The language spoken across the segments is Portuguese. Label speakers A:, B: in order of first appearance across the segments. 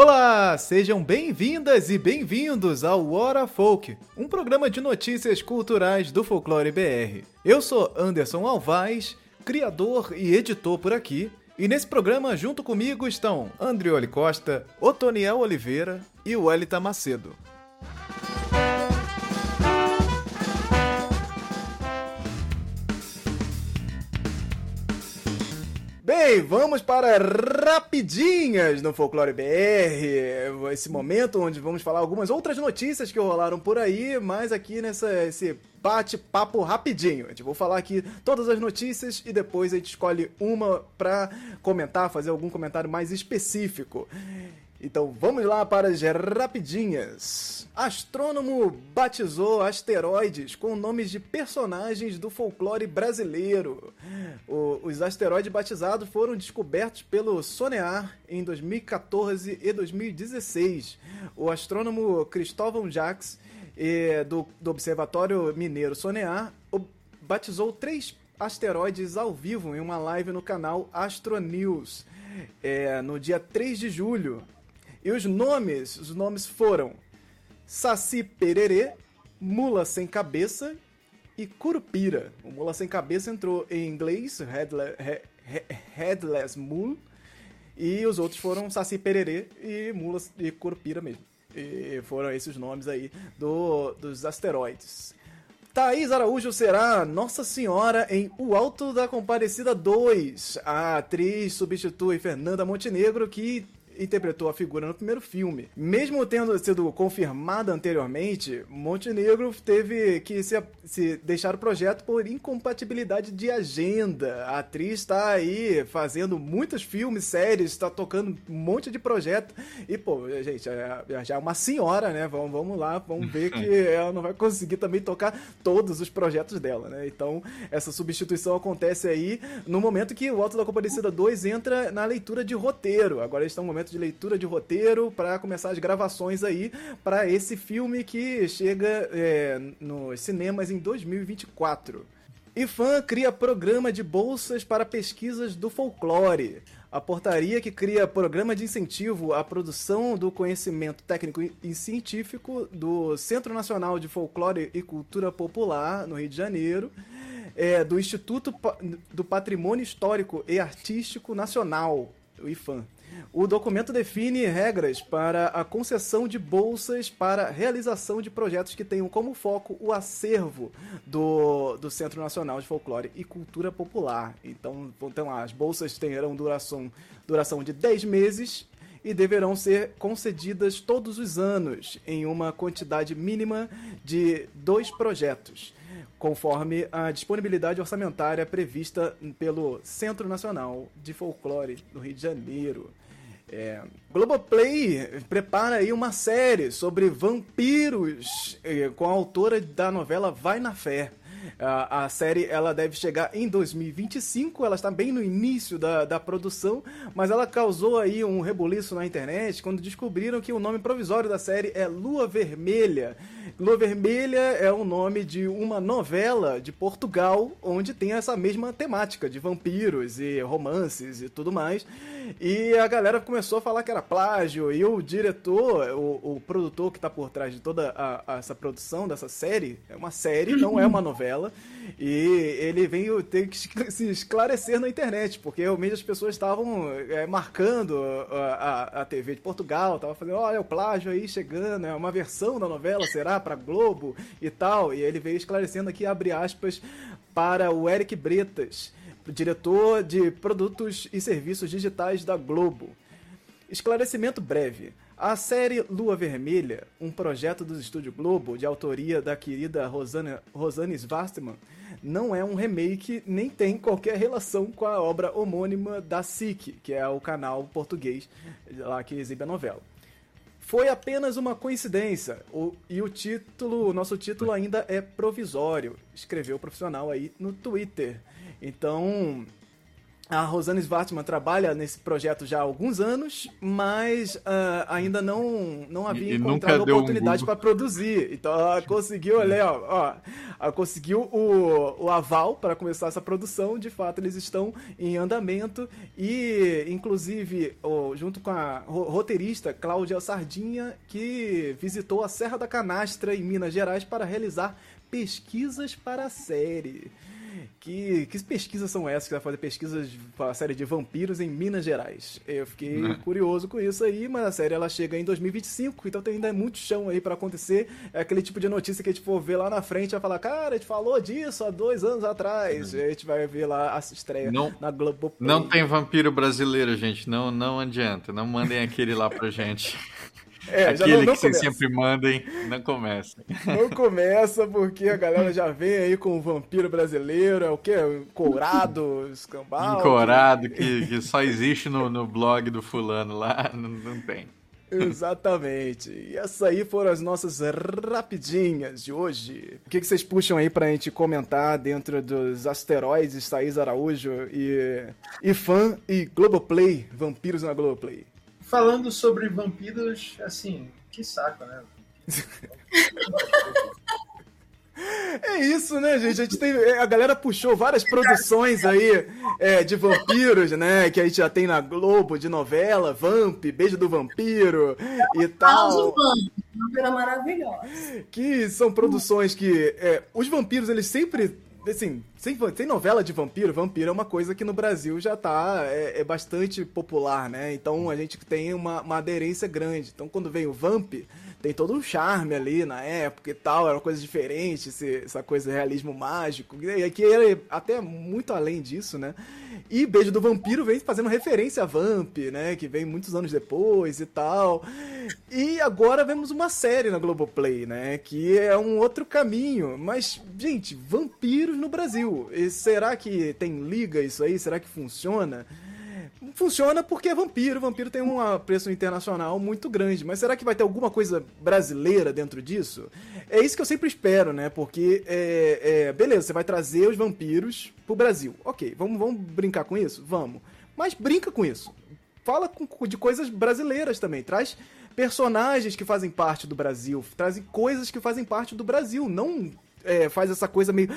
A: Olá, sejam bem-vindas e bem-vindos ao Hora Folk, um programa de notícias culturais do Folclore BR. Eu sou Anderson Alvaz, criador e editor por aqui, e nesse programa junto comigo estão Andrioli Costa, Otoniel Oliveira e Wellington Macedo. Bem, vamos para rapidinhas no Folclore BR. Esse momento onde vamos falar algumas outras notícias que rolaram por aí, mas aqui nessa esse bate-papo rapidinho. Gente vou falar aqui todas as notícias e depois a gente escolhe uma para comentar, fazer algum comentário mais específico. Então vamos lá para as rapidinhas. Astrônomo batizou asteroides com nomes de personagens do folclore brasileiro. O, os asteroides batizados foram descobertos pelo SONEAR em 2014 e 2016. O astrônomo Cristóvão Jacques, eh, do, do Observatório Mineiro SONEAR, batizou três asteroides ao vivo em uma live no canal Astronews. É, no dia 3 de julho, e os nomes, os nomes foram Saci Pererê, Mula Sem Cabeça e Curupira. O Mula Sem Cabeça entrou em inglês, Headless, headless Mule, e os outros foram Saci Pererê e Mula e Curupira mesmo. E foram esses nomes aí do, dos asteroides. Thaís Araújo será Nossa Senhora em O Alto da Comparecida 2. A atriz substitui Fernanda Montenegro, que interpretou a figura no primeiro filme. Mesmo tendo sido confirmada anteriormente, Montenegro teve que se, se deixar o projeto por incompatibilidade de agenda. A atriz está aí fazendo muitos filmes, séries, está tocando um monte de projeto. E, pô, gente, é, é já é uma senhora, né? Vamos, vamos lá, vamos ver que ela não vai conseguir também tocar todos os projetos dela, né? Então, essa substituição acontece aí no momento que o Alto da Comparecida 2 entra na leitura de roteiro. Agora está no momento de leitura de roteiro para começar as gravações aí para esse filme que chega é, nos cinemas em 2024. IFAM cria programa de bolsas para pesquisas do folclore. A portaria que cria programa de incentivo à produção do conhecimento técnico e científico do Centro Nacional de Folclore e Cultura Popular, no Rio de Janeiro, é, do Instituto do Patrimônio Histórico e Artístico Nacional, o IFAM. O documento define regras para a concessão de bolsas para realização de projetos que tenham como foco o acervo do, do Centro Nacional de Folclore e Cultura Popular. Então, então as bolsas terão duração, duração de 10 meses e deverão ser concedidas todos os anos em uma quantidade mínima de dois projetos conforme a disponibilidade orçamentária prevista pelo Centro Nacional de Folclore do Rio de Janeiro. É, Globoplay prepara aí uma série sobre vampiros é, com a autora da novela Vai na Fé. A, a, série ela deve chegar em 2025, ela está bem no início da, da produção, mas ela causou aí um rebuliço na internet quando descobriram que o nome provisório da série é Lua Vermelha. Lua Vermelha é o nome de uma novela de Portugal onde tem essa mesma temática de vampiros e romances e tudo mais. E a galera começou a falar que era plágio e o diretor, o, o produtor que está por trás de toda a, a, essa produção dessa série, é uma série, não é uma novela, e ele veio ter que se esclarecer na internet, porque realmente as pessoas estavam é, marcando a, a, TV de Portugal, estavam falando, olha o plágio aí chegando, é uma versão da novela, será? para Globo e tal. E ele veio esclarecendo aqui, abre aspas, para o Eric Bretas, diretor de produtos e serviços digitais da Globo. Esclarecimento breve. A série Lua Vermelha, um projeto do Estúdio Globo, de autoria da querida Rosana, Rosane Svastman, não é um remake nem tem qualquer relação com a obra homônima da SIC, que é o canal português lá que exibe a novela. Foi apenas uma coincidência. O, e o título, o nosso título ainda é provisório. Escreveu o profissional aí no Twitter. Então, a Rosane Svartman trabalha nesse projeto já há alguns anos, mas uh, ainda não, não havia
B: E-
A: encontrado
B: um
A: oportunidade
B: Google.
A: para produzir. Então ela conseguiu, olha, ó, ó, conseguiu o, o aval para começar essa produção. De fato, eles estão em andamento e, inclusive, o- junto com a ro- roteirista Cláudia Sardinha, que visitou a Serra da Canastra em Minas Gerais para realizar pesquisas para a série. Que, que pesquisas são essas que vai fazer pesquisas para a série de vampiros em Minas Gerais? Eu fiquei
B: Né?
A: curioso com isso aí, mas a série ela chega em 2025, então tem ainda muito chão aí para acontecer. É aquele tipo de notícia que a gente for ver lá na frente e vai falar, cara, a gente falou disso há dois anos atrás. E a gente vai ver lá a estreia
B: Não-
A: na Globoplay.
B: Não tem vampiro brasileiro, gente. Não, não adianta. Não mandem aquele lá pra gente.
A: É, já
B: aquele
A: não, não
B: que vocês
A: começa.
B: sempre mandem, não começa.
A: Não começa porque a galera já vem aí com o vampiro brasileiro, é o quê? Courado, escambau.
B: Encorado, que, que só existe no, no blog do fulano lá, não, não tem.
A: Exatamente. E essas aí foram as nossas rapidinhas de hoje. O que, que vocês puxam aí pra gente comentar dentro dos asteroides Thaís Araújo e, e fã e Globoplay, vampiros na Globoplay?
C: Falando sobre vampiros, assim, que saco, né?
A: É isso, né, gente? A, gente tem, a galera puxou várias produções aí é, de vampiros, né? Que a gente já tem na Globo, de novela, Vamp, Beijo do Vampiro e tal.
D: vampira maravilhosa.
A: que são produções que é, os vampiros eles sempre assim sem, sem novela de vampiro vampiro é uma coisa que no Brasil já tá é, é bastante popular né? Então a gente tem uma, uma aderência grande. Então quando vem o Vamp tem todo um charme ali na época e tal era uma coisa diferente esse- essa coisa de realismo mágico e aqui é até muito além disso né e Beijo do Vampiro vem fazendo referência a Vamp, né? Que vem muitos anos depois e tal. E agora vemos uma série na Globoplay, né? Que é um outro caminho. Mas, gente, vampiros no Brasil. E será que tem liga isso aí? Será que funciona? Funciona porque é vampiro. Vampiro tem um preço internacional muito grande. Mas será que vai ter alguma coisa brasileira dentro disso? É isso que eu sempre espero, né? Porque, é, é, beleza, você vai trazer os vampiros pro Brasil. Ok, vamos, vamos brincar com isso? Vamos. Mas brinca com isso. Fala com- de coisas brasileiras também. Traz personagens que fazem parte do Brasil. Traz coisas que fazem parte do Brasil. Não é, faz essa coisa meio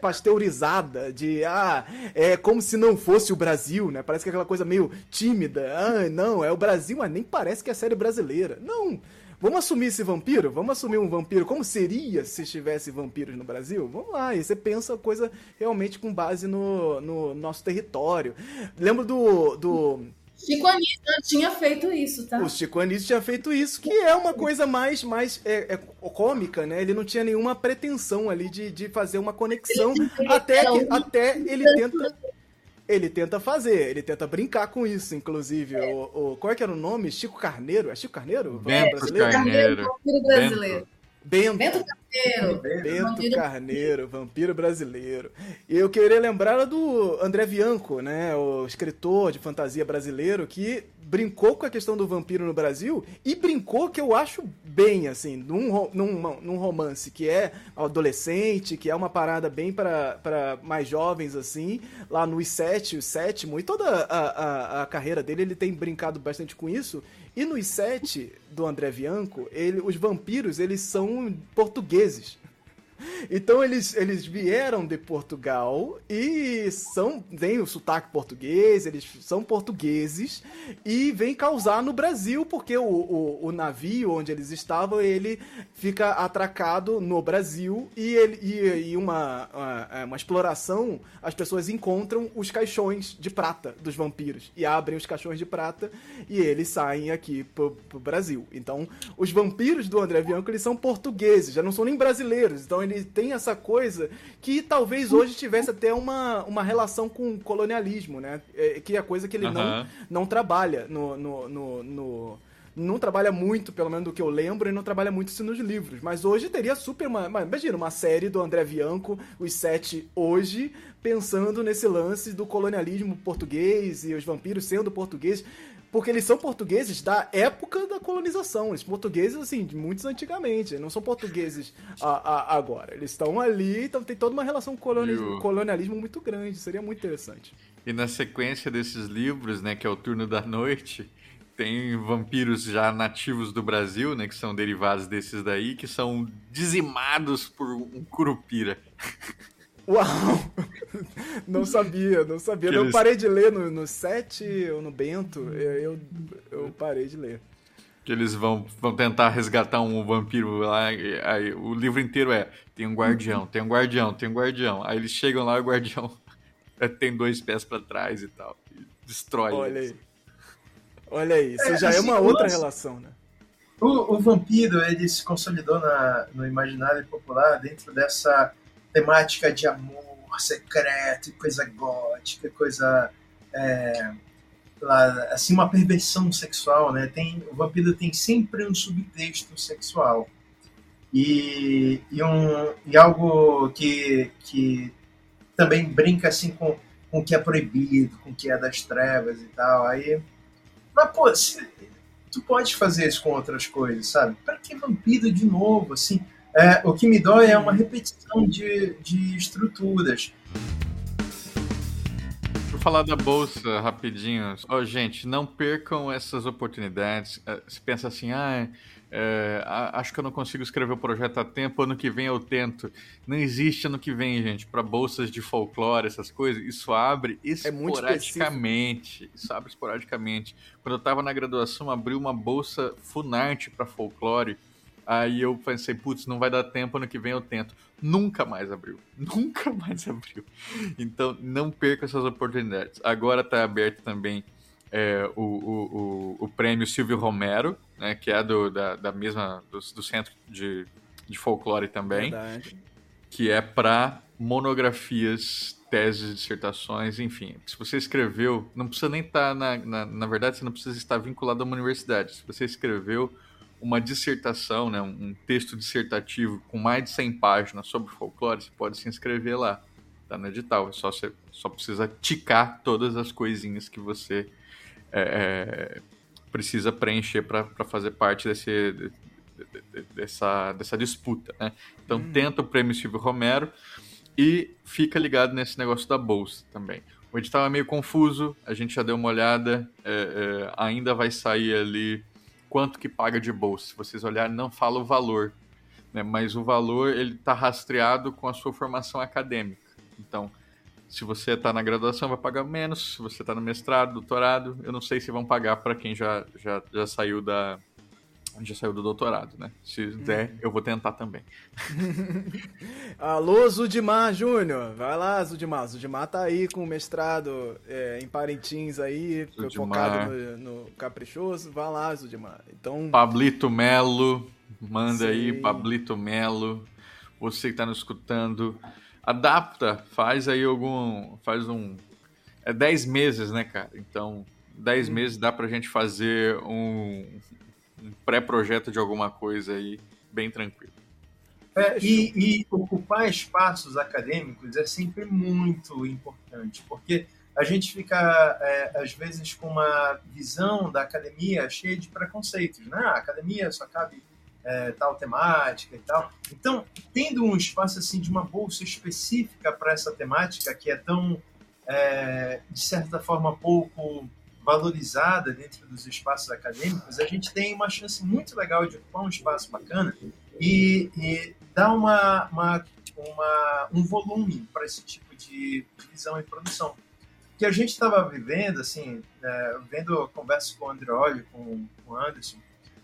A: pasteurizada de ah, é como se não fosse o Brasil, né? Parece que é aquela coisa meio tímida. Ah, não, é o Brasil, mas nem parece que é série brasileira. Não. Vamos assumir esse vampiro? Vamos assumir um vampiro? Como seria se tivesse vampiros no Brasil? Vamos lá, e você pensa a coisa realmente com base no, no nosso território. Lembro do, do
D: Chico Anísio já tinha feito isso, tá?
A: o Chico Anísio tinha feito isso, que é uma coisa mais, mais é, é cômica, né? Ele não tinha nenhuma pretensão ali de, de fazer uma conexão,
D: Ele-
A: até, que,
D: um-
A: até ele tenta... Ele tenta fazer, ele tenta brincar com isso, inclusive. O, o, qual é que era o nome? Chico Carneiro? É Chico Carneiro? O
B: Bento
A: brasileiro?
B: Carneiro.
D: Brasileiro.
A: Bento.
D: Bento Carneiro.
A: Bento
D: Vampiro-
A: Carneiro, vampiro brasileiro. E eu queria lembrar do André Bianco, né? O escritor de fantasia brasileiro que brincou com a questão do vampiro no Brasil e brincou que eu acho bem, assim, num, num, num romance que é adolescente, que é uma parada bem para mais jovens, assim, lá no I7, o sétimo, e toda a, a, a carreira dele, ele tem brincado bastante com isso. E no I7 do André Bianco, ele, os vampiros, eles são portugueses vezes então eles, eles vieram de Portugal e são têm o sotaque português, eles são portugueses e vêm causar no Brasil, porque o, o, o navio onde eles estavam, ele fica atracado no Brasil e, ele, e, e uma, uma, uma exploração, as pessoas encontram os caixões de prata dos vampiros e abrem os caixões de prata e eles saem aqui pro, pro Brasil. Então, os vampiros do André Bianco, eles são portugueses, já não são nem brasileiros. Então, ele tem essa coisa que talvez hoje tivesse até uma, uma relação com o colonialismo, né? É, que é coisa que ele não,
B: Aham.
A: não trabalha no, no, no, no, não trabalha muito, pelo menos do que eu lembro, e não trabalha muito isso nos livros. Mas hoje teria super uma- Imagina, uma série do André Bianco, os sete hoje, pensando nesse lance do colonialismo português e os vampiros sendo portugueses. Porque eles são portugueses da época da colonização. Eles portugueses, assim, de muitos antigamente. Não são portugueses a- a- agora. Eles estão ali, então tem toda uma relação com coloni-
B: o-
A: colonialismo muito grande. Seria muito interessante.
B: E na sequência desses livros, né, que é o Turno da Noite, tem vampiros já nativos do Brasil, né, que são derivados desses daí, que são dizimados por um curupira.
A: Uau! Não sabia, não sabia.
B: Que
A: Eu
B: eles-
A: parei de ler no, no 7 ou no Bento. Eu, eu, parei de ler.
B: Que eles vão, vão tentar resgatar um vampiro lá. e Aí, o livro inteiro é: tem um guardião, tem um guardião, tem um guardião. Aí eles chegam lá e o guardião é, tem dois pés pra trás e tal. E destrói.
A: Olha
B: eles.
A: aí. Olha aí, isso
C: É,
A: já é
C: assim,
A: uma
C: o
A: outra relação, né?
C: O, o vampiro ele se consolidou na- no imaginário popular dentro dessa temática de amor secreto, e coisa gótica, coisa é, lá, assim uma perversão sexual, né? Tem o vampiro tem sempre um subtexto sexual e, e um e algo que que também brinca assim com com o que é proibido, com o que é das trevas e tal. Aí, mas pô, se, tu pode fazer isso com outras coisas, sabe? Pra que vampiro de novo, assim? É, o que me dói é uma repetição de, de estruturas.
B: Por falar da bolsa, rapidinho. Ó, gente, não percam essas oportunidades. Eh, Você pensa assim, ah, é, a- acho que eu não consigo escrever o projeto a tempo, ano que vem eu tento. Não existe ano que vem, gente, para bolsas de folclore, essas coisas. Isso abre
A: É muito
B: esporadicamente. Isso abre esporadicamente. Quando eu estava na graduação, abriu uma bolsa Funarte para folclore. Aí eu pensei, putz, não vai dar tempo, ano que vem eu tento. Nunca mais abriu. Nunca mais abriu. Então, não perca essas oportunidades. Agora está aberto também é, o, o, o, o prêmio Silvio Romero, né, que é do, da, da mesma do, do centro de, de folclore também,
A: Verdade.
B: que é para monografias, teses, dissertações, enfim. Se você escreveu, não precisa nem estar na, na, na verdade, você não precisa estar vinculado a uma universidade. Se você escreveu uma dissertação, né, um texto dissertativo com mais de 100 páginas sobre folclore, você pode se inscrever lá. Tá no edital. É só você só precisa ticar todas as coisinhas que você é, é, precisa preencher para fazer parte desse, de- de- de- dessa, dessa disputa. Né? Então, tenta o prêmio Silvio Romero e fica ligado nesse negócio da bolsa também. O edital é meio confuso, a gente já deu uma olhada, é, é, ainda vai sair ali quanto que paga de bolsa. Se vocês olharem, não fala o valor, né? mas o valor ele está rastreado com a sua formação acadêmica. Então, se você está na graduação, vai pagar menos. Se você está no mestrado, doutorado, eu não sei se vão pagar para quem já, já, já saiu da já saiu do doutorado, né? Se der, eu vou tentar também.
A: Alô, Zudimar Júnior. Vai lá, Zudimar. Zudimar tá aí com o mestrado é, em Parintins aí,
B: Zudimar.
A: focado no, no caprichoso. Vai lá, Zudimar. Então,
B: Pablito Melo, manda aí,
A: Sim.
B: Pablito Melo. Você que está nos escutando, adapta, faz aí algum, faz um, é 10 meses, né, cara? Então, 10 meses dá pra gente fazer um, um pré-projeto de alguma coisa aí, bem tranquilo.
C: É, e, e ocupar espaços acadêmicos é sempre muito importante, porque a gente fica, é, às vezes, com uma visão da academia cheia de preconceitos, né? A academia só cabe é, tal temática e tal. Então, tendo um espaço assim de uma bolsa específica para essa temática que é tão, é, de certa forma, pouco valorizada dentro dos espaços acadêmicos, a gente tem uma chance muito legal de ocupar um espaço bacana e, e dar uma, uma, uma, um volume para esse tipo de visão e produção. Que a gente estava vivendo, assim, é, vendo conversas com o Andreoli, com, com o Anderson,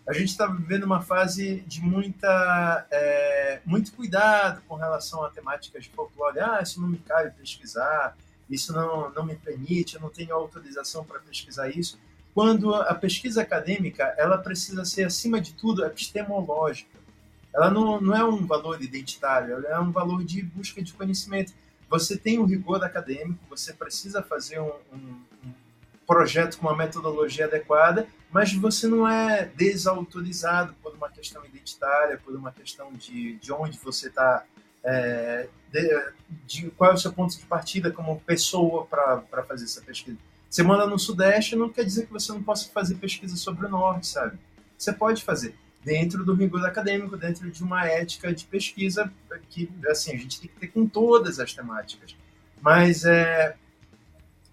C: a gente estava vivendo uma fase de muita, é, muito cuidado com relação a temáticas de folclore. Ah, isso não me cabe pesquisar, isso não, não me permite, eu não tenho autorização para pesquisar isso. Quando a pesquisa acadêmica, ela precisa ser, acima de tudo, epistemológica. Ela não, não é um valor identitário, ela é um valor de busca de conhecimento. Você tem um rigor acadêmico, você precisa fazer um, um, projeta com uma metodologia adequada, mas você não é desautorizado por uma questão identitária, por uma questão de, de onde você está, é, de, de, qual é o seu ponto de partida como pessoa para fazer essa pesquisa. Você manda no Sudeste, não quer dizer que você não possa fazer pesquisa sobre o Norte, sabe? Você pode fazer dentro do rigor acadêmico, dentro de uma ética de pesquisa que, assim, a gente tem que ter com todas as temáticas. Mas é,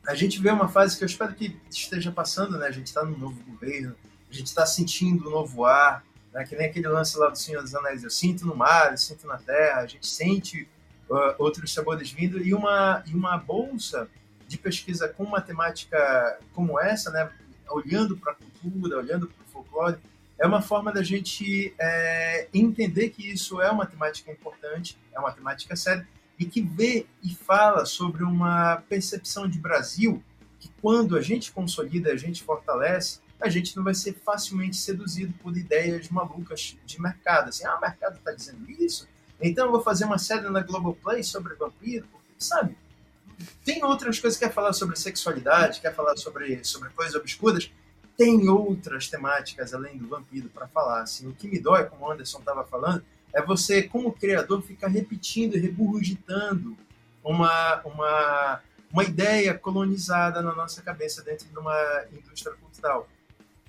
C: a gente vê uma fase que eu espero que esteja passando, né? A gente está no novo governo, a gente está sentindo o novo ar, né? que nem aquele lance lá do Senhor dos Anéis, eu sinto no mar, eu sinto na terra, a gente sente uh, outros sabores vindo, e uma, e uma bolsa de pesquisa com uma temática como essa, né? olhando para a cultura, olhando para o folclore, é uma forma da gente é, entender que isso é uma temática importante, é uma temática séria, e que vê e fala sobre uma percepção de Brasil que quando a gente consolida, a gente fortalece, a gente não vai ser facilmente seduzido por ideias malucas de mercado. Assim, ah, o mercado está dizendo isso, então eu vou fazer uma série na Globoplay sobre vampiro, sabe? Tem outras coisas que quer falar sobre sexualidade, quer falar sobre, sobre coisas obscuras, tem outras temáticas além do vampiro para falar. Assim, o que me dói, como o Anderson estava falando, é você, como criador, ficar repetindo e regurgitando uma, uma, uma ideia colonizada na nossa cabeça dentro de uma indústria cultural.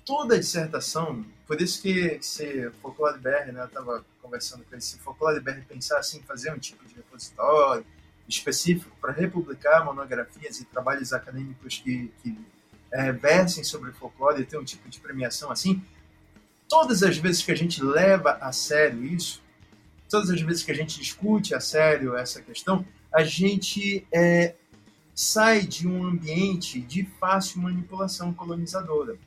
C: Toda dissertação, por isso que se Folclore BR, né, eu estava conversando com ele, se Folclore BR pensar assim, fazer um tipo de repositório específico para republicar monografias e trabalhos acadêmicos que, que é, versem sobre folclore e ter um tipo de premiação assim, todas as vezes que a gente leva a sério isso, todas as vezes que a gente discute a sério essa questão, a gente é, sai de um ambiente de fácil manipulação colonizadora.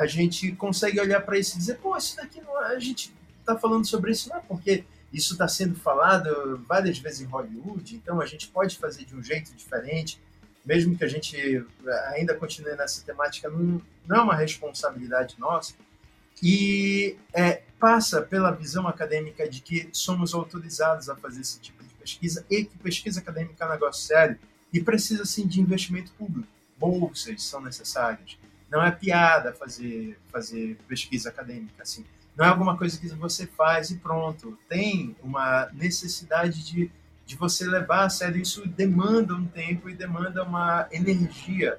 C: A gente consegue olhar para isso e dizer, pô, isso daqui não, é, a gente está falando sobre isso não é porque isso está sendo falado várias vezes em Hollywood, então a gente pode fazer de um jeito diferente, mesmo que a gente ainda continue nessa temática, não, não é uma responsabilidade nossa. E é, passa pela visão acadêmica de que somos autorizados a fazer esse tipo de pesquisa e que pesquisa acadêmica é um negócio sério e precisa sim de investimento público. Bolsas são necessárias. Não é piada fazer fazer pesquisa acadêmica assim. Não é alguma coisa que você faz e pronto. Tem uma necessidade de, de você levar a sério. Isso demanda um tempo e demanda uma energia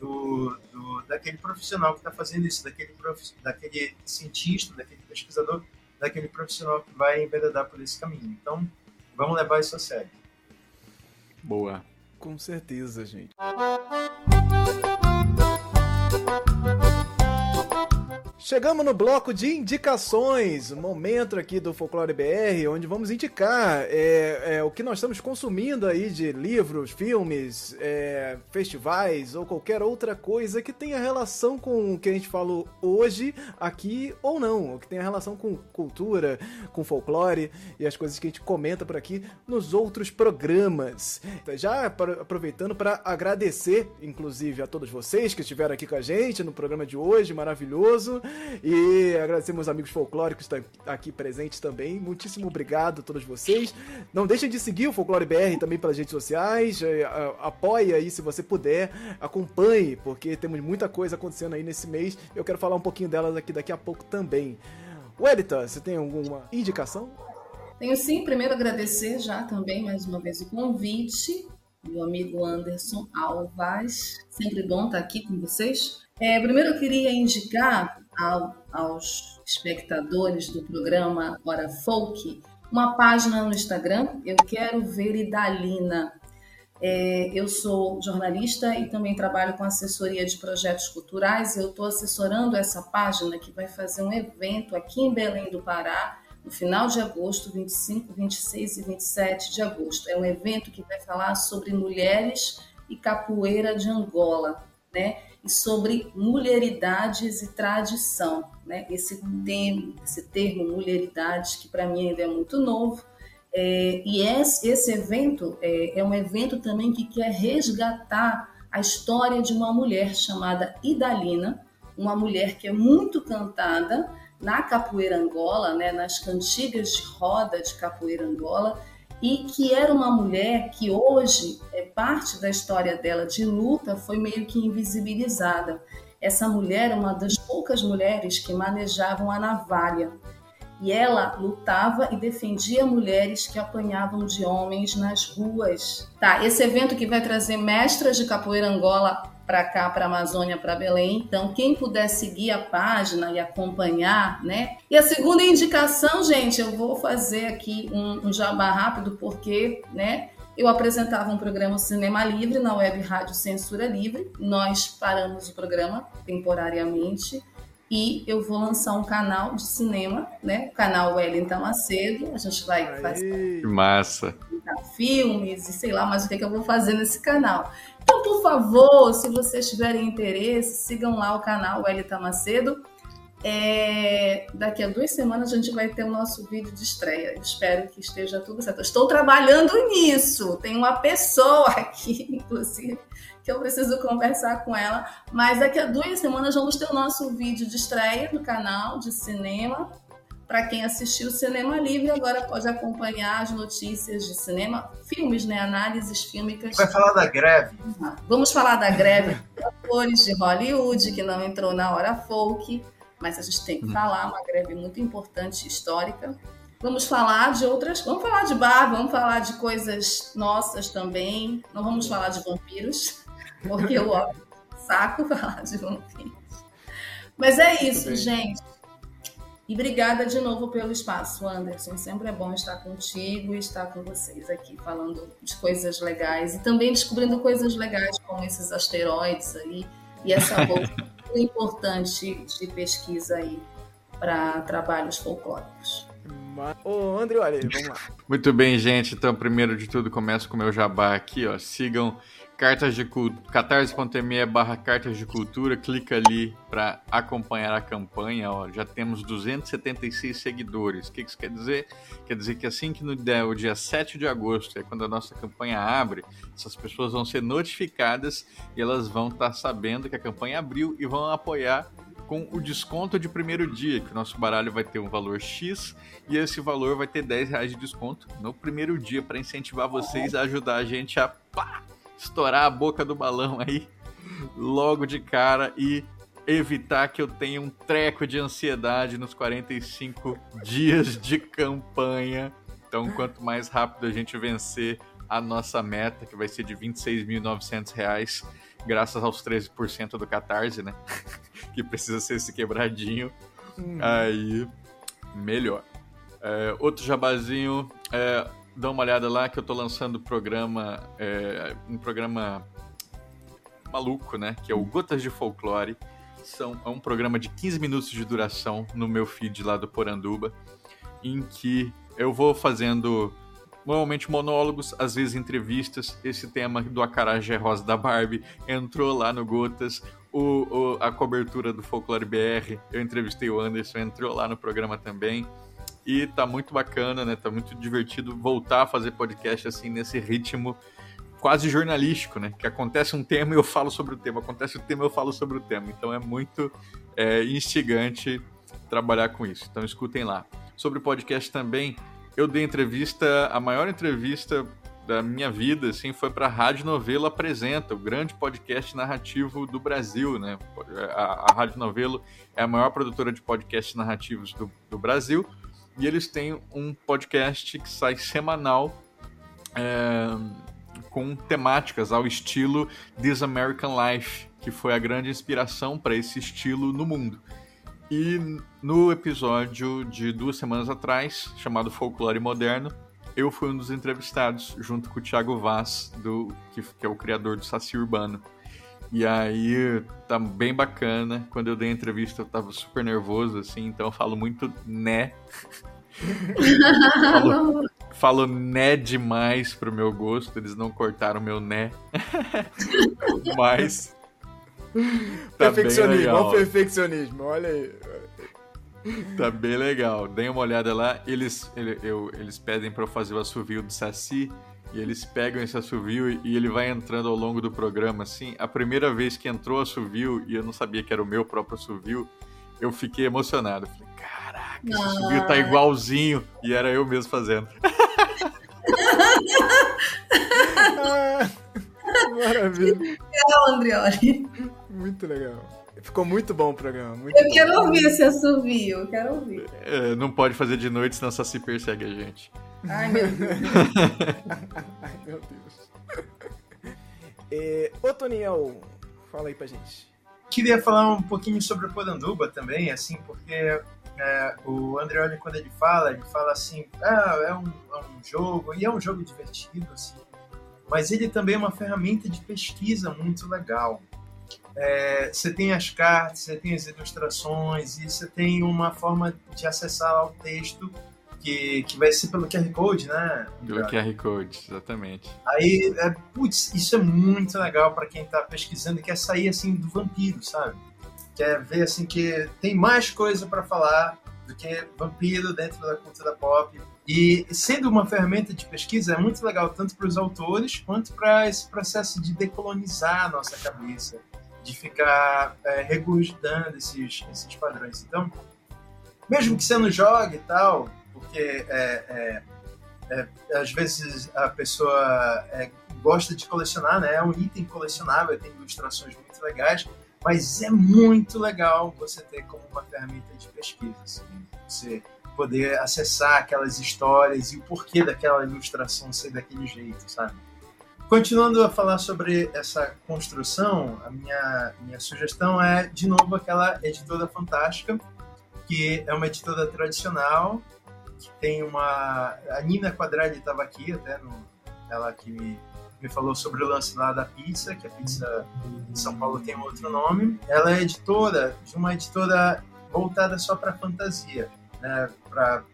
C: do, do, daquele profissional que está fazendo isso, daquele, prof, daquele cientista, daquele pesquisador, daquele profissional que vai enveredar por esse caminho. Então, vamos levar isso a sério.
B: Boa.
A: Com certeza, gente. Thank you. Chegamos no bloco de indicações, momento aqui do Folclore BR, onde vamos indicar é, é, o que nós estamos consumindo aí de livros, filmes, é, festivais ou qualquer outra coisa que tenha relação com o que a gente falou hoje aqui ou não, que tenha relação com cultura, com folclore e as coisas que a gente comenta por aqui nos outros programas. Já aproveitando para agradecer, inclusive, a todos vocês que estiveram aqui com a gente no programa de hoje, maravilhoso. E agradecer meus amigos folclóricos que estão aqui presentes também. Muitíssimo obrigado a todos vocês. Não deixem de seguir o Folclore BR também pelas redes sociais. É, apoie aí se você puder. Acompanhe, porque temos muita coisa acontecendo aí nesse mês. Eu quero falar um pouquinho delas aqui daqui a pouco também. Welita, você tem alguma indicação?
D: Tenho sim, primeiro agradecer já também mais uma vez o convite do amigo Anderson Alvaz. Sempre bom estar aqui com vocês. É, primeiro eu queria indicar ao, aos espectadores do programa Hora Folk uma página no Instagram. Eu quero ver Idalina. É, eu sou jornalista e também trabalho com assessoria de projetos culturais. Eu estou assessorando essa página que vai fazer um evento aqui em Belém do Pará no final de agosto, 25, 26 e 27 de agosto. É um evento que vai falar sobre mulheres e capoeira de Angola, né? E sobre mulheridades e tradição. Né? Esse, termo, esse termo mulheridades, que para mim ainda é muito novo, é, e esse, esse evento é, é, um evento também que quer resgatar a história de uma mulher chamada Idalina, uma mulher que é muito cantada na capoeira Angola, né, nas cantigas de roda de capoeira Angola, e que era uma mulher que hoje é parte da história dela de luta foi meio que invisibilizada. Essa mulher é uma das poucas mulheres que manejavam a navalha. E ela lutava e defendia mulheres que apanhavam de homens nas ruas. Tá, esse evento que vai trazer mestras de capoeira Angola para cá, para Amazônia, para Belém. Então, quem puder seguir a página e acompanhar, né? E a segunda indicação, gente, eu vou fazer aqui um, um jabá rápido, porque, né? Eu apresentava um programa Cinema Livre na web Rádio Censura Livre. Nós paramos o programa temporariamente e eu vou lançar um canal de cinema, né? O canal Wellington Macedo. A gente vai
B: Aí.
D: fazer
B: massa.
D: filmes e sei lá mais o que, que eu vou fazer nesse canal. Então, por favor, se vocês tiverem interesse, sigam lá o canal Wellington Macedo. É, daqui a duas semanas a gente vai ter o nosso vídeo de estreia. espero que esteja tudo certo. estou trabalhando nisso. Tem uma pessoa aqui, inclusive, que eu preciso conversar com ela. Mas daqui a duas semanas vamos ter o nosso vídeo de estreia no canal de cinema. Para quem assistiu Cinema Livre, agora pode acompanhar as notícias de cinema, filmes, né? Análises fílmicas.
C: Vai falar da greve.
D: Vamos falar da greve dos atores de Hollywood, que não entrou na hora folk mas a gente tem que falar, uma greve muito importante, histórica. Vamos falar de outras, vamos falar de bar, vamos falar de coisas nossas também. Não vamos falar de vampiros, porque eu ó, saco falar de vampiros. Mas é isso, gente. E obrigada de novo pelo espaço, Anderson. Sempre é bom estar contigo e estar com vocês aqui falando de coisas legais e também descobrindo coisas legais como esses asteroides aí e essa bolsa importante de pesquisa aí para trabalhos folclóricos.
A: Ô, André, olha vamos lá.
B: Muito bem, gente. Então, primeiro de tudo, começo com o meu jabá aqui, ó. Sigam Cartas de catarse.me barra Cartas de Cultura, clica ali para acompanhar a campanha, ó, já temos 276 seguidores. O que isso quer dizer? Quer dizer que assim que no der o dia 7 de agosto, é quando a nossa campanha abre, essas pessoas vão ser notificadas e elas vão estar tá sabendo que a campanha abriu e vão apoiar com o desconto de primeiro dia, que o nosso baralho vai ter um valor X e esse valor vai ter 10 reais de desconto no primeiro dia para incentivar vocês a ajudar a gente a pá, estourar a boca do balão aí logo de cara e evitar que eu tenha um treco de ansiedade nos 45 dias de campanha. Então, quanto mais rápido a gente vencer a nossa meta, que vai ser de R$ 26.900, graças aos 13% do Catarse, né? que precisa ser esse quebradinho, hum. aí melhor. É, outro jabazinho, é, dá uma olhada lá que eu tô lançando programa, é, um programa maluco, né? Que é o Gotas de Folclore. São, é um programa de 15 minutos de duração no meu feed lá do Poranduba, em que eu vou fazendo normalmente monólogos, às vezes entrevistas. Esse tema do Acarajé Rosa da Barbie entrou lá no Gotas. O, o, a cobertura do Folclore BR, eu entrevistei o Anderson, entrou lá no programa também. E tá muito bacana, né? Tá muito divertido voltar a fazer podcast assim nesse ritmo quase jornalístico, né? Que acontece um tema e eu falo sobre o tema, acontece o tema e eu falo sobre o tema. Então é muito é, instigante trabalhar com isso. Então escutem lá. Sobre podcast também, eu dei entrevista, a maior entrevista da minha vida, assim, foi para a Rádio Novelo Apresenta, o grande podcast narrativo do Brasil, né? A, a Rádio Novelo é a maior produtora de podcasts narrativos do, do Brasil e eles têm um podcast que sai semanal é, com temáticas ao estilo This American Life, que foi a grande inspiração para esse estilo no mundo. E no episódio de duas semanas atrás, chamado Folclore Moderno, eu fui um dos entrevistados, junto com o Thiago Vaz, do, que, que é o criador do Saci Urbano. E aí tá bem bacana. Quando eu dei a entrevista, eu tava super nervoso, assim, então eu falo muito né. falo, falo né demais pro meu gosto, eles não cortaram meu né. Mas.
A: Tá perfeccionismo, olha o perfeccionismo, olha aí.
B: Tá bem legal. Deem uma olhada lá. Eles, ele, eu, eles pedem para eu fazer o assovio do Saci. E eles pegam esse assovio e ele vai entrando ao longo do programa, assim. A primeira vez que entrou o assovio, e eu não sabia que era o meu próprio assovio, eu fiquei emocionado. Falei, caraca, esse assovio tá igualzinho. E era eu mesmo fazendo.
A: Maravilha.
D: Legal, Andrioli.
A: Muito legal. Ficou muito bom o programa. Muito
D: eu
A: bom.
D: quero ouvir esse assovio, eu quero ouvir.
B: É, não pode fazer de noite, senão só se persegue a gente.
D: Ai, meu Deus.
A: Ai, meu Deus. É, ô, Toniel, fala aí pra gente.
C: Queria falar um pouquinho sobre o Poranduba também, assim, porque é, o Andreoli, quando ele fala, ele fala assim, ah, é um, é um jogo, e é um jogo divertido, assim, mas ele também é uma ferramenta de pesquisa muito legal. É, você tem as cartas, você tem as ilustrações e você tem uma forma de acessar ao texto que, que vai ser pelo QR Code, né?
B: Pelo QR Code, exatamente.
C: Aí, é, putz, isso é muito legal para quem tá pesquisando e quer sair assim do vampiro, sabe? Quer ver assim que tem mais coisa para falar do que vampiro dentro da cultura pop. E sendo uma ferramenta de pesquisa, é muito legal tanto para os autores quanto para esse processo de decolonizar a nossa cabeça, de ficar é, regurgitando esses, esses padrões. Então, mesmo que você não jogue e tal, porque é, é, é, às vezes a pessoa é, gosta de colecionar, né? É um item colecionável, tem ilustrações muito legais, mas é muito legal você ter como uma ferramenta de pesquisa, assim, você poder acessar aquelas histórias e o porquê daquela ilustração ser daquele jeito, sabe? Continuando a falar sobre essa construção, a minha, minha sugestão é, de novo, aquela editora fantástica, que é uma editora tradicional, que tem uma. A Nina Quadradi estava aqui, até, no, ela que me, me falou sobre o lance lá da pizza, que a pizza em São Paulo tem outro nome. Ela é editora de uma editora voltada só para fantasia, né? para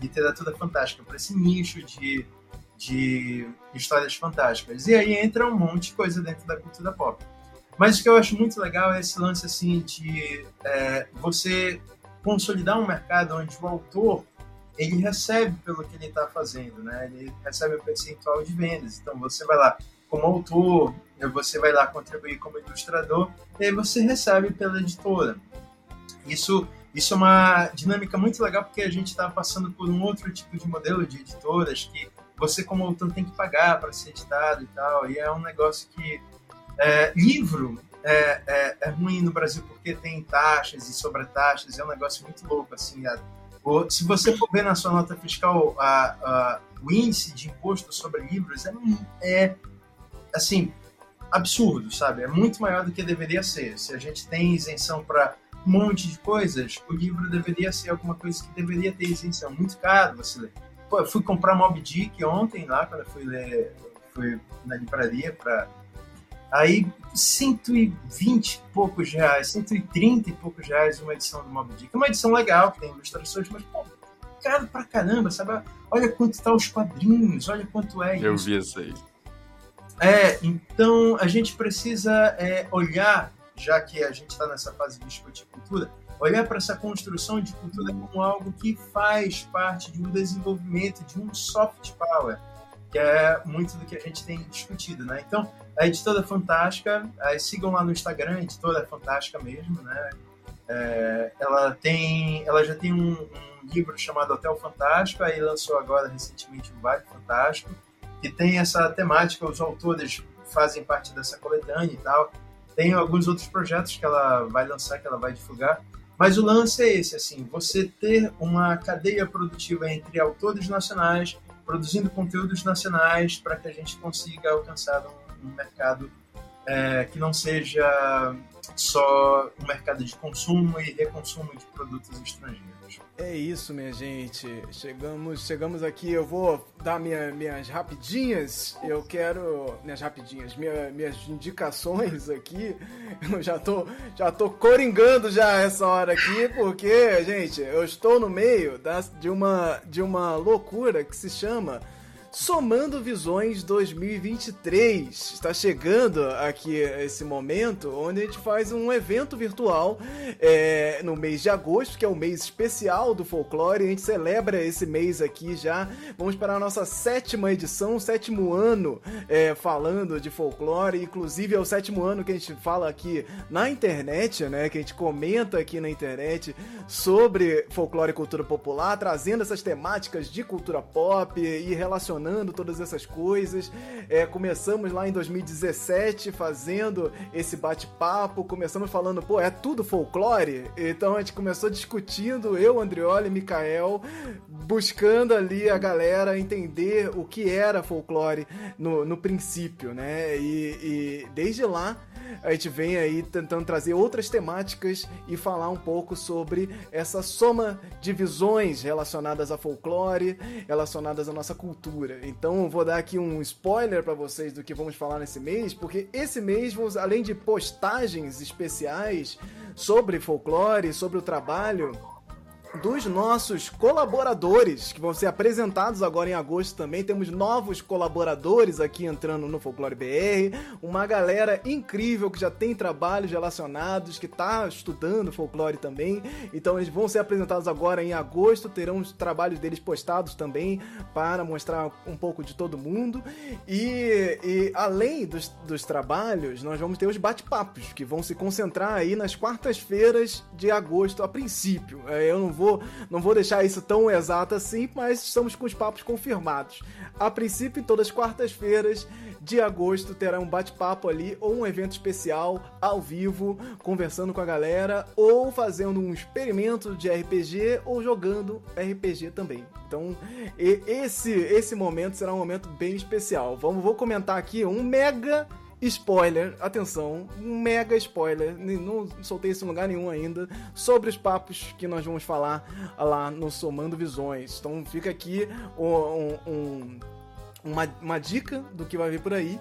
C: literatura fantástica, para esse nicho de, de histórias fantásticas. E aí entra um monte de coisa dentro da cultura pop. Mas o que eu acho muito legal é esse lance assim de é, você consolidar um mercado onde o autor ele recebe pelo que ele está fazendo, né? Ele recebe o percentual de vendas. Então você vai lá como autor, você vai lá contribuir como ilustrador, e aí você recebe pela editora. Isso, isso é uma dinâmica muito legal porque a gente está passando por um outro tipo de modelo de editoras que você como autor tem que pagar para ser editado e tal, e é um negócio que é, livro é, é, é, ruim no Brasil porque tem taxas e sobretaxas, é um negócio muito louco assim. A, se você for ver na sua nota fiscal a, a, o índice de imposto sobre livros é, é assim absurdo, sabe? É muito maior do que deveria ser. Se a gente tem isenção para um monte de coisas, o livro deveria ser alguma coisa que deveria ter isenção. Muito caro você ler. Pô, eu fui comprar Mob Dick ontem lá, quando eu fui ler, fui na livraria para Aí, 120 e poucos reais, 130 e poucos reais uma edição do Mob Dick. É uma edição legal, que tem ilustrações, mas, pô, caro pra caramba, sabe? Olha quanto tá os quadrinhos, olha quanto é
B: Eu
C: isso.
B: vi isso aí.
C: É, então a gente precisa é, olhar, já que a gente está nessa fase de discutir cultura, olhar para essa construção de cultura como algo que faz parte de um desenvolvimento, de um soft power, que é muito do que a gente tem discutido, né? Então, a Editora Fantástica, sigam lá no Instagram, Editora Fantástica mesmo, né? É, ela tem, ela já tem um, um, livro chamado Hotel Fantástico, aí lançou agora recentemente o Vale Fantástico, que tem essa temática, os autores fazem parte dessa coletânea e tal. Tem alguns outros projetos que ela vai lançar, que ela vai divulgar. Mas o lance é esse, assim, você ter uma cadeia produtiva entre autores nacionais, produzindo conteúdos nacionais para que a gente consiga alcançar um, um mercado é, que não seja só um mercado de consumo e reconsumo de produtos estrangeiros.
A: É isso, minha gente. Chegamos, chegamos aqui. Eu vou dar minha, minhas rapidinhas. Eu quero minhas rapidinhas, minha, minhas indicações aqui. Eu já tô, já tô coringando já essa hora aqui, porque, gente, eu estou no meio das, de uma de uma loucura que se chama Somando Visões 2023. Está chegando aqui esse momento onde a gente faz um evento virtual é, no mês de agosto, que é o mês especial do folclore. A gente celebra esse mês aqui já. Vamos para a nossa sétima edição, sétimo ano é, falando de folclore. Inclusive é o sétimo ano que a gente fala aqui na internet, né? Que a gente comenta aqui na internet sobre folclore e cultura popular, trazendo essas temáticas de cultura pop e relacionando todas essas coisas. É, começamos lá em 2017 fazendo esse bate-papo, começamos falando, pô, é tudo folclore? Então a gente começou discutindo, eu, Andrioli e Mikael, buscando ali a galera entender o que era folclore no, no princípio, né? E, e desde lá a gente vem aí tentando trazer outras temáticas e falar um pouco sobre essa soma de visões relacionadas a folclore, relacionadas à nossa cultura. Então, vou dar aqui um spoiler para vocês do que vamos falar nesse mês, porque esse mês, além de postagens especiais sobre folclore, sobre o trabalho dos nossos colaboradores, que vão ser apresentados agora em agosto também. Temos novos colaboradores aqui entrando no Folclore BR, uma galera incrível que já tem trabalhos relacionados, que está estudando folclore também. Então eles vão ser apresentados agora em agosto, terão os trabalhos deles postados também para mostrar um pouco de todo mundo. E, e além dos, dos trabalhos, nós vamos ter os bate-papos, que vão se concentrar aí nas quartas-feiras de agosto a princípio. É, eu não vou vou, não vou deixar isso tão exato assim, mas estamos com os papos confirmados. A princípio, todas as quartas-feiras de agosto terá um bate-papo ali ou um evento especial ao vivo, conversando com a galera ou fazendo um experimento de RPG ou jogando RPG também. Então, esse esse momento será um momento bem especial. Vamos vou comentar aqui um mega spoiler, atenção, um mega spoiler, não soltei isso em lugar nenhum ainda, sobre os papos que nós vamos falar lá no Somando Visões. Então fica aqui um, um, uma, uma dica do que vai vir por aí.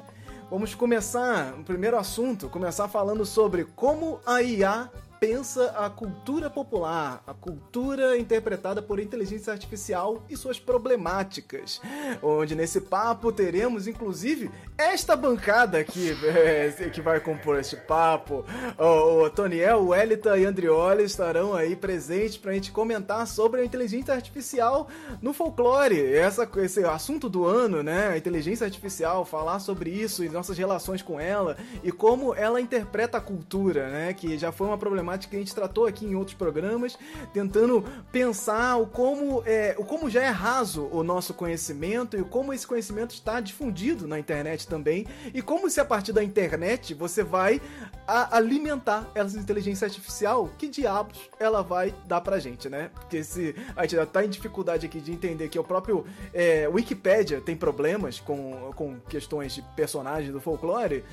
A: Vamos começar, o primeiro assunto, começar falando sobre como a IA pensa a cultura popular, a cultura interpretada por inteligência artificial e suas problemáticas. Onde nesse papo teremos, inclusive, esta bancada aqui é, que vai compor este papo. O, o Toniel, o Elita e Andrioli estarão aí presentes para a gente comentar sobre a inteligência artificial no folclore. Essa, esse assunto do ano, né? A inteligência artificial, falar sobre isso e nossas relações com ela e como ela interpreta a cultura, né? Que já foi uma problemática temática que a gente tratou aqui em outros programas, tentando pensar o como, é, o como já é raso o nosso conhecimento e o como esse conhecimento está difundido na internet também, e como se a partir da internet você vai alimentar essa inteligência artificial, que diabos ela vai dar pra gente, né? Porque se a gente já tá em dificuldade aqui de entender que o próprio é, Wikipedia tem problemas com, com questões de personagens do folclore,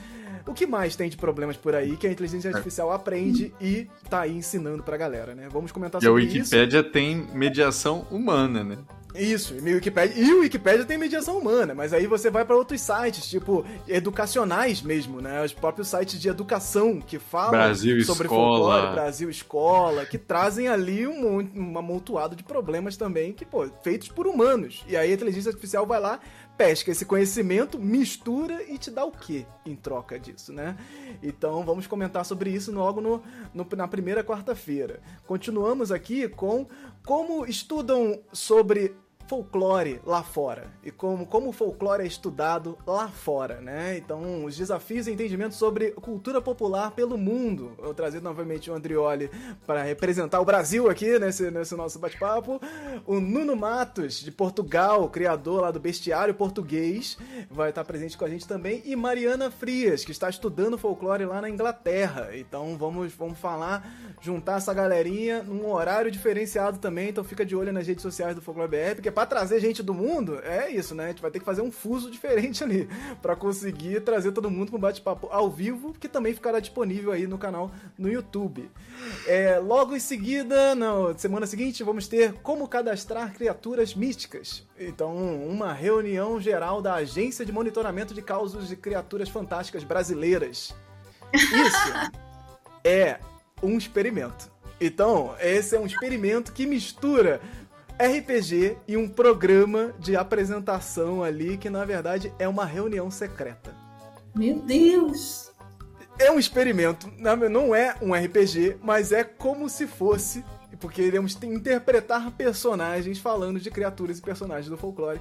A: o que mais tem de problemas por aí que a inteligência é. artificial aprende e tá aí ensinando pra galera, né? Vamos comentar sobre
B: isso. E a Wikipédia isso. tem mediação humana, né?
A: Isso, e o Wikipedia, e o Wikipedia tem mediação humana, mas aí você vai para outros sites, tipo educacionais mesmo, né? Os próprios sites de educação que falam
B: Brasil
A: sobre
B: Escola.
A: folclore, Brasil Escola, que trazem ali um, um amontoado de problemas também, que, pô, feitos por humanos. E aí a inteligência artificial vai lá pesca esse conhecimento, mistura e te dá o que em troca disso, né? Então vamos comentar sobre isso logo no, no na primeira quarta-feira. Continuamos aqui com como estudam sobre folclore lá fora e como, como o folclore é estudado lá fora, né? Então, os desafios e entendimento sobre cultura popular pelo mundo. Eu trazer novamente o Andrioli para representar o Brasil aqui nesse, nesse nosso bate-papo. O Nuno Matos, de Portugal, criador lá do Bestiário Português, vai estar presente com a gente também. E Mariana Frias, que está estudando folclore lá na Inglaterra. Então, vamos, vamos falar, juntar essa galerinha num horário diferenciado também. Então, fica de olho nas redes sociais do Folclore BR, porque para trazer gente do mundo, é isso, né? A gente vai ter que fazer um fuso diferente ali para conseguir trazer todo mundo para um bate-papo ao vivo, que também ficará disponível aí no canal no YouTube. É, logo em seguida, na semana seguinte, vamos ter como cadastrar criaturas místicas. Então, uma reunião geral da Agência de Monitoramento de Causos de Criaturas Fantásticas Brasileiras. Isso é um experimento. Então, esse é um experimento que mistura RPG e um programa de apresentação ali que na verdade é uma reunião secreta.
D: Meu Deus!
A: É um experimento, não é um RPG, mas é como se fosse, porque iremos interpretar personagens falando de criaturas e personagens do folclore,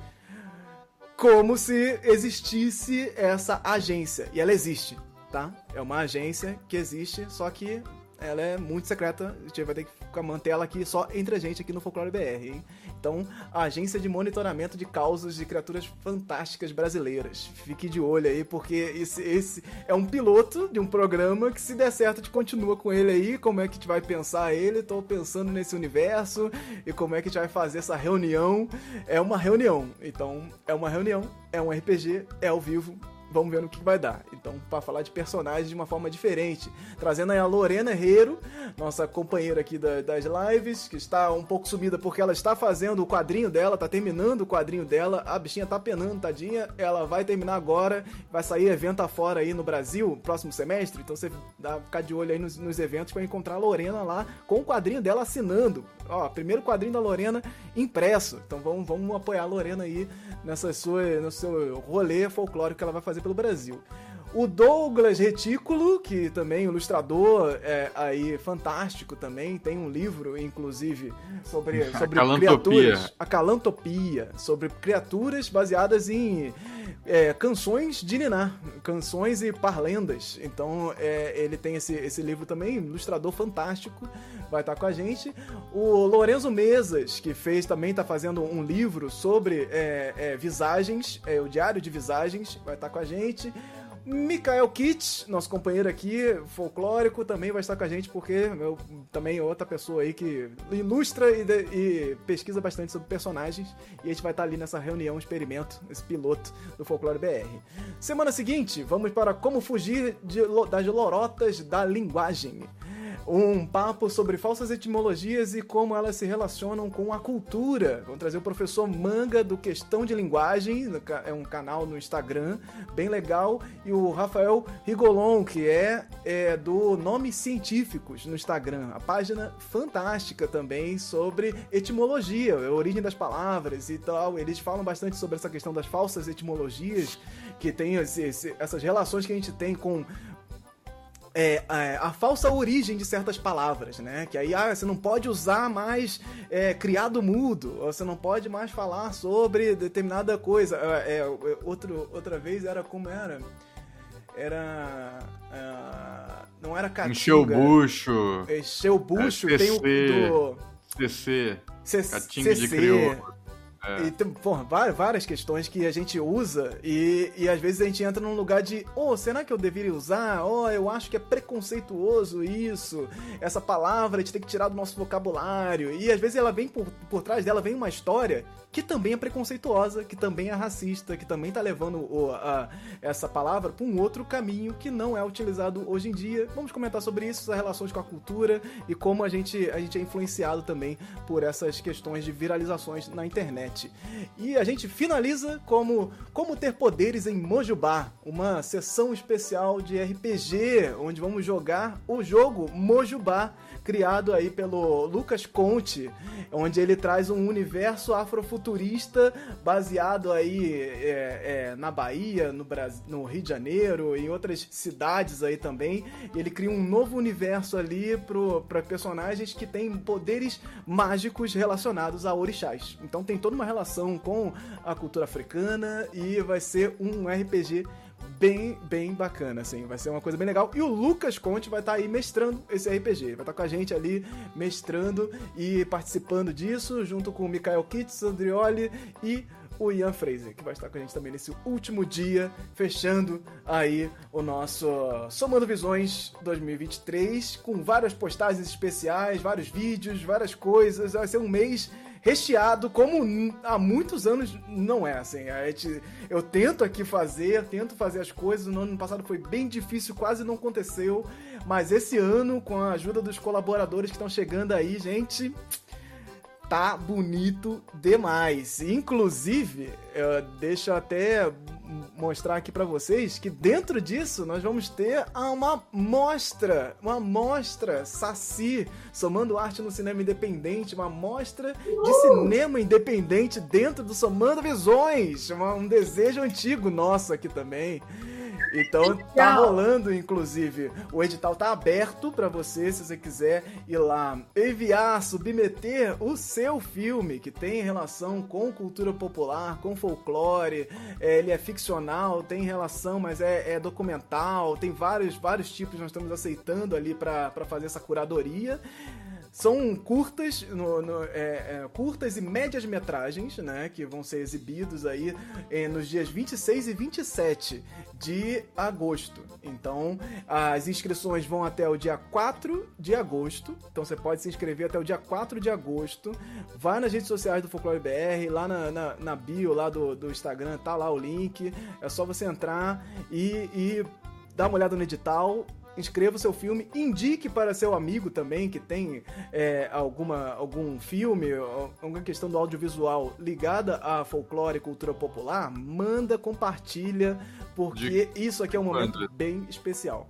A: como se existisse essa agência. E ela existe, tá? É uma agência que existe, só que ela é muito secreta. A gente vai ter que manter ela aqui só entre a gente aqui no Folclore BR, hein? Então, a Agência de Monitoramento de Causas de Criaturas Fantásticas Brasileiras. Fique de olho aí, porque esse, esse é um piloto de um programa que, se der certo, a gente continua com ele aí. Como é que a gente vai pensar ele? Tô pensando nesse universo e como é que a gente vai fazer essa reunião. É uma reunião. Então, é uma reunião, é um RPG, é ao vivo vamos ver no que vai dar. Então, para falar de personagens de uma forma diferente, trazendo aí a Lorena Herrero, nossa companheira aqui da, das lives, que está um pouco sumida porque ela está fazendo o quadrinho dela, tá terminando o quadrinho dela, a bichinha tá penando, tadinha, ela vai terminar agora, vai sair evento afora aí no Brasil, próximo semestre, então você dá ficar de olho aí nos, nos eventos para encontrar a Lorena lá com o quadrinho dela assinando. Ó, primeiro quadrinho da Lorena impresso. Então vamos, vamos apoiar a Lorena aí nessa sua, no seu rolê folclórico que ela vai fazer fazer pelo Brasil. O Douglas Retículo, que também ilustrador é, aí fantástico também, tem um livro, inclusive, sobre, sobre criaturas. A Calantopia. Sobre criaturas baseadas em é, canções de Niná, canções e parlendas. Então é, ele tem esse, esse livro também, ilustrador fantástico, vai estar com a gente. O Lorenzo Mesas, que fez também, está fazendo um livro sobre é, é visagens, é, o Diário de Visagens, vai estar com a gente. Mikael Kitts, nosso companheiro aqui, folclórico, também vai estar com a gente, porque eu também é outra pessoa aí que ilustra e, de, e, pesquisa bastante sobre personagens. E a gente vai estar ali nessa reunião, experimento, esse piloto do Folclore BR. Semana seguinte, vamos para como fugir de, das lorotas da linguagem um papo sobre falsas etimologias e como elas se relacionam com a cultura. Vamos trazer o professor Manga do Questão de Linguagem, é um canal no Instagram, bem legal, e o Rafael Rigolon, que é, é do Nomes Científicos no Instagram, a página fantástica também sobre etimologia, a origem das palavras e tal. Eles falam bastante sobre essa questão das falsas etimologias, que tem esse, esse, essas relações que a gente tem com é, é, a falsa origem de certas palavras, né? Que aí ah, você não pode usar mais é, criado mudo, você não pode mais falar sobre determinada coisa. É, é outro, outra vez era como era? Era. Uh, não era
B: caatinga. Encheu o bucho.
A: Encheu o bucho, é, tem o do.
B: CC.
A: Catinga de crioulo. É. E tem, porra, várias questões que a gente usa e, e às vezes a gente entra num lugar de, oh, será que eu deveria usar? Oh, eu acho que é preconceituoso isso. Essa palavra a gente tem que tirar do nosso vocabulário. E às vezes ela vem por, por trás dela, vem uma história que também é preconceituosa, que também é racista, que também tá levando o, a, essa palavra para um outro caminho que não é utilizado hoje em dia. Vamos comentar sobre isso, as relações com a cultura e como a gente, a gente é influenciado também por essas questões de viralizações na internet. E a gente finaliza como Como Ter Poderes em Mojubá, uma sessão especial de RPG, onde vamos jogar o jogo Mojubá criado aí pelo Lucas Conte, onde ele traz um universo afrofuturista baseado aí é, é, na Bahia, no, Brasil, no Rio de Janeiro e em outras cidades aí também. Ele cria um novo universo ali para personagens que têm poderes mágicos relacionados a orixás. Então tem toda uma relação com a cultura africana e vai ser um RPG bem, bem bacana, assim. Vai ser uma coisa bem legal. E o Lucas Conte vai estar tá aí mestrando esse RPG. Vai estar tá com a gente ali mestrando e participando disso, junto com o Mikael Kitts, Andrioli e o Ian Fraser, que vai estar com a gente também nesse último dia, fechando aí o nosso Somando Visões 2023, com várias postagens especiais, vários vídeos, várias coisas. Vai ser um mês recheado, como há muitos anos não é, assim. A gente, eu tento aqui fazer, tento fazer as coisas, no ano passado foi bem difícil, quase não aconteceu, mas esse ano, com a ajuda dos colaboradores que estão chegando aí, gente, tá bonito demais. Inclusive, eu deixo até mostrar aqui para vocês que dentro disso nós vamos ter uma mostra, uma mostra Saci, somando arte no cinema independente, uma mostra de cinema independente dentro do Somando Visões, um desejo antigo nosso aqui também. Então tá rolando, inclusive. O edital tá aberto para você, se você quiser ir lá enviar, submeter o seu filme que tem relação com cultura popular, com folclore. É, ele é ficcional, tem relação, mas é, é, documental. Tem vários, vários tipos. Nós estamos aceitando ali para fazer essa curadoria. São curtas, no, no, é, é, curtas e médias metragens, né? Que vão ser exibidos aí é, nos dias 26 e 27 de agosto. Então, as inscrições vão até o dia 4 de agosto. Então, você pode se inscrever até o dia 4 de agosto. Vai nas redes sociais do Folclore BR, lá na, na, na bio lá do, do Instagram, tá lá o link. É só você entrar e, e dar uma olhada no edital inscreva o seu filme, indique para seu amigo também que tem é, alguma, algum filme, alguma questão do audiovisual ligada a folclore e cultura popular, manda, compartilha, porque De isso aqui é um momento quando? bem especial.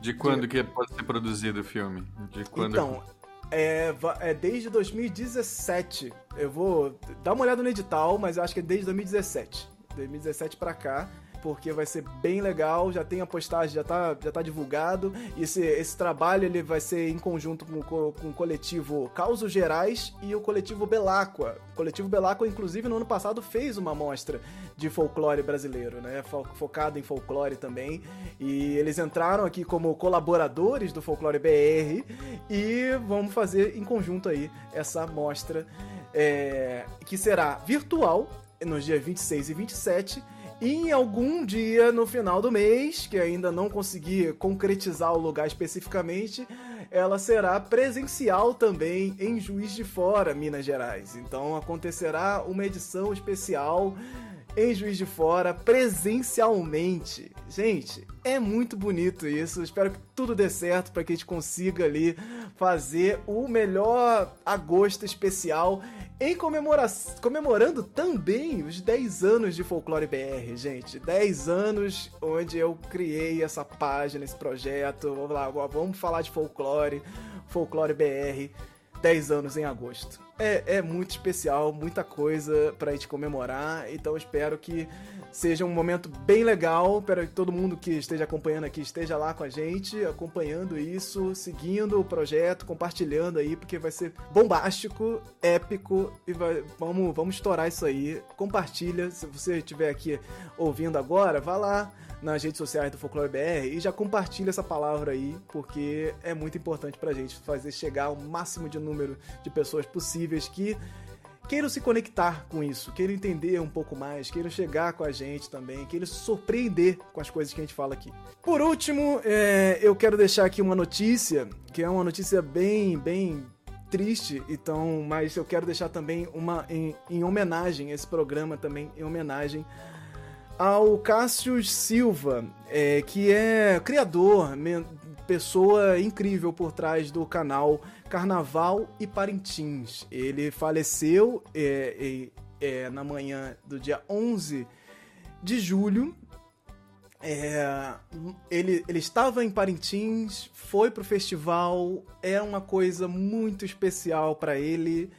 B: De quando De... que pode ser produzido o filme? De quando?
A: Então, é, é, desde 2017. Eu vou dar uma olhada no edital, mas eu acho que é desde 2017. 2017 para cá porque vai ser bem legal, já tem a postagem, já tá, já tá divulgado. Esse, esse trabalho ele vai ser em conjunto com, com, o coletivo Causos Gerais e o coletivo Belacqua. O coletivo Belacqua, inclusive, no ano passado fez uma mostra de folclore brasileiro, né? Focado em folclore também. E eles entraram aqui como colaboradores do Folclore BR e vamos fazer em conjunto aí essa mostra é, que será virtual nos dias 26 e 27 e em algum dia no final do mês, que ainda não consegui concretizar o lugar especificamente, ela será presencial também em Juiz de Fora, Minas Gerais. Então acontecerá uma edição especial em Juiz de Fora presencialmente. Gente, é muito bonito isso. Espero que tudo dê certo para que a gente consiga ali fazer o melhor agosto especial em comemoração, comemorando também os 10 anos de Folclore BR, gente. 10 anos onde eu criei essa página, esse projeto. Vamos lá, vamos falar de folclore, Folclore BR. 10 anos em agosto. É, é muito especial, muita coisa pra gente comemorar, então espero que seja um momento bem legal. Espero que todo mundo que esteja acompanhando aqui esteja lá com a gente, acompanhando isso, seguindo o projeto, compartilhando aí, porque vai ser bombástico, épico e vai, vamos, vamos estourar isso aí. Compartilha, se você estiver aqui ouvindo agora, vá lá nas redes sociais do Folclore BR e já compartilha essa palavra aí, porque é muito importante pra gente fazer chegar ao máximo de número de pessoas possíveis que queiram se conectar com isso, queiram entender um pouco mais, queiram chegar com a gente também, queiram se surpreender com as coisas que a gente fala aqui. Por último, é, eu quero deixar aqui uma notícia, que é uma notícia bem, bem triste, então, mas eu quero deixar também uma em, em homenagem, esse programa também em homenagem ao Cássio Silva, é, que é criador, pessoa incrível por trás do canal Carnaval e Parintins. Ele faleceu é, é, na manhã do dia 11 de julho. É, ele, ele estava em Parintins, foi pro festival, é uma coisa muito especial para ele.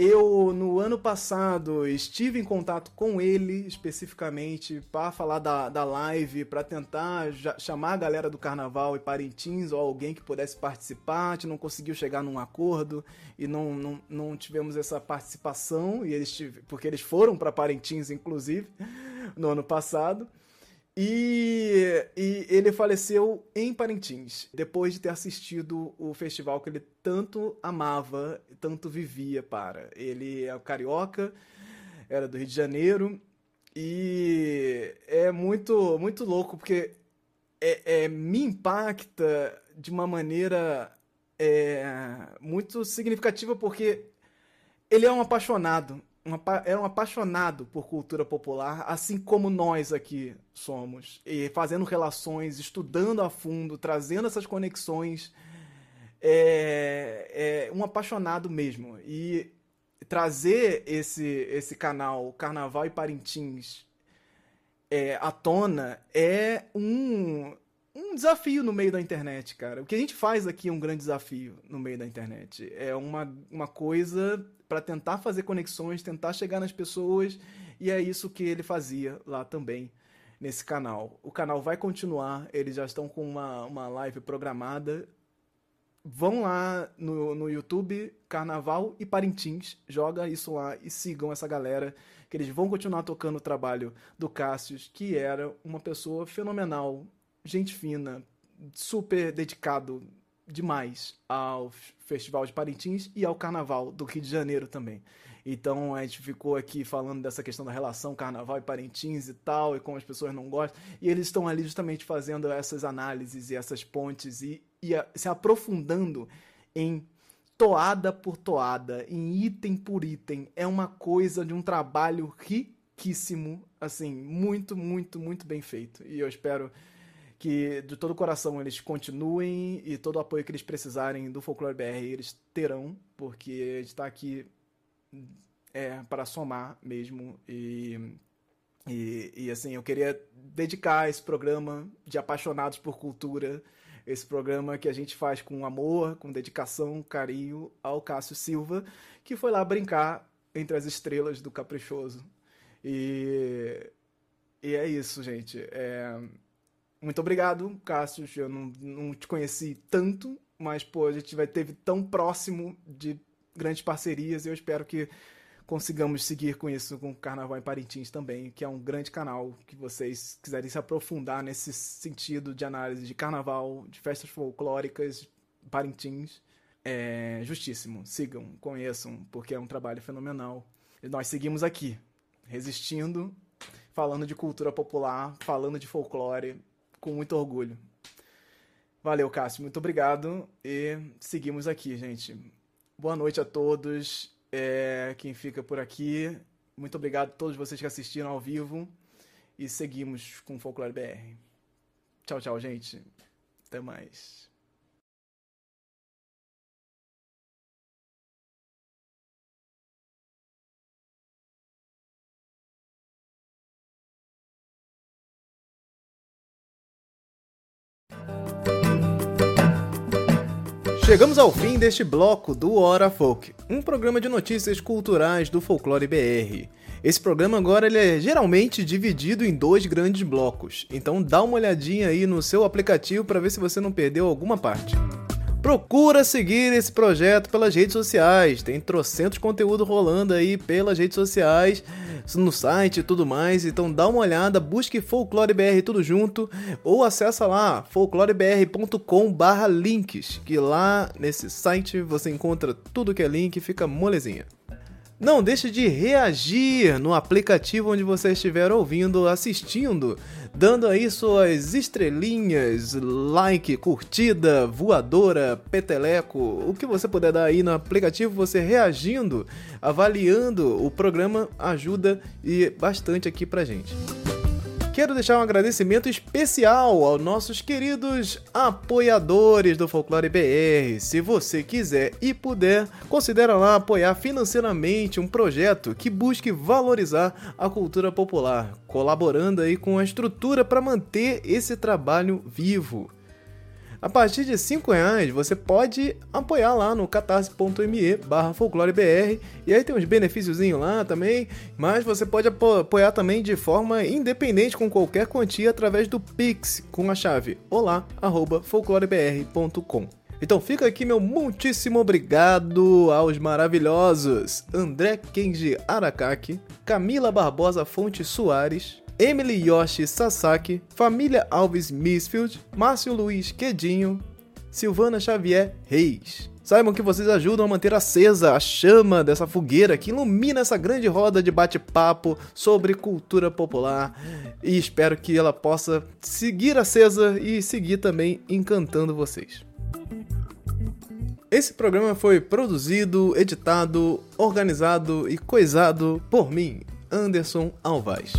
A: Eu, no ano passado, estive em contato com ele especificamente para falar da, da live, para tentar chamar a galera do carnaval e Parintins ou alguém que pudesse participar. A gente não conseguiu chegar num acordo e não, não, não tivemos essa participação, e eles porque eles foram para Parintins, inclusive, no ano passado. E, e, ele faleceu em Parintins, depois de ter assistido o festival que ele tanto amava, tanto vivia para. Ele é carioca, era do Rio de Janeiro, e é muito, muito louco, porque é, é me impacta de uma maneira é, muito significativa, porque ele é um apaixonado uma, era um apaixonado por cultura popular, assim como nós aqui somos, e fazendo relações, estudando a fundo, trazendo essas conexões. É, é um apaixonado mesmo. E trazer esse, esse canal Carnaval e Parintins é, à tona é um, um desafio no meio da internet, cara. O que a gente faz aqui é um grande desafio no meio da internet. É uma, uma coisa para tentar fazer conexões, tentar chegar nas pessoas, e é isso que ele fazia lá também. nesse canal. O canal vai continuar, eles já estão com uma, uma live programada. Vão lá no, no YouTube, Carnaval e Parintins, joga isso lá e sigam essa galera, que eles vão continuar tocando o trabalho do Cássius, que era uma pessoa fenomenal, gente fina, super dedicado demais ao Festival de Parintins e ao Carnaval do Rio de Janeiro também. Então a gente ficou aqui falando dessa questão da relação Carnaval e Parintins e tal, e como as pessoas não gostam. E eles estão ali justamente fazendo essas análises e essas pontes e, e a, se aprofundando em toada por toada, em item por item. É uma coisa de um trabalho riquíssimo, assim, muito, muito, muito bem feito. E eu espero que de todo o coração eles continuem e todo o apoio que eles precisarem do Folclore BR eles terão, porque a gente está aqui é, para somar mesmo e, e, e, assim, eu queria dedicar esse programa de apaixonados por cultura, esse programa que a gente faz com amor, com dedicação, carinho ao Cássio Silva, que foi lá brincar entre as estrelas do Caprichoso. E, e é isso, gente. É, muito obrigado, Cássio. Eu não, não te conheci tanto, mas pô, a gente vai teve tão próximo de grandes parcerias e eu espero que consigamos seguir com isso com o Carnaval em Parintins também, que é um grande canal que vocês quiserem se aprofundar nesse sentido de análise de carnaval, de festas folclóricas, Parintins. É justíssimo. Sigam, conheçam, porque é um trabalho fenomenal. E nós seguimos aqui, resistindo, falando de cultura popular, falando de folclore, com muito orgulho. Valeu, Cássio. Muito obrigado. E seguimos aqui, gente. Boa noite a todos. É, quem fica por aqui. Muito obrigado a todos vocês que assistiram ao vivo. E seguimos com o Folclore BR. Tchau, tchau, gente. Até mais. Chegamos ao fim deste bloco do Hora Folk, um programa de notícias culturais do Folclore BR. Esse programa agora ele é geralmente dividido em dois grandes blocos, então dá uma olhadinha aí no seu aplicativo para ver se você não perdeu alguma parte. Procura seguir esse projeto pelas redes sociais. Tem trocentos conteúdo rolando aí pelas redes sociais, no site e tudo mais. Então dá uma olhada, busque Folclore BR tudo junto ou acessa lá folclorebr.com/links, que lá nesse site você encontra tudo que é link, fica molezinha. Não deixe de reagir no aplicativo onde você estiver ouvindo, assistindo, dando aí suas estrelinhas, like, curtida, voadora, peteleco, o que você puder dar aí no aplicativo, você reagindo, avaliando o programa ajuda e bastante aqui pra gente quero deixar um agradecimento especial aos nossos queridos apoiadores do Folclore BR. Se você quiser e puder, considere lá apoiar financeiramente um projeto que busque valorizar a cultura popular, colaborando aí com a estrutura para manter esse trabalho vivo. A partir de 5 reais você pode apoiar lá no catarse.me barra folclorebr e aí tem uns benefícios lá também, mas você pode apoiar também de forma independente com qualquer quantia através do Pix com a chave olá@folclorebr.com. Então fica aqui meu muitíssimo obrigado aos maravilhosos André Kenji Arakaki, Camila Barbosa Fonte Soares, Emily Yoshi Sasaki, Família Alves Misfield, Márcio Luiz Quedinho, Silvana Xavier Reis. Saibam que vocês ajudam a manter acesa a chama dessa fogueira que ilumina essa grande roda de bate-papo sobre cultura popular e espero que ela possa seguir acesa e seguir também encantando vocês. Esse programa foi produzido, editado, organizado e coisado por mim, Anderson Alvaz.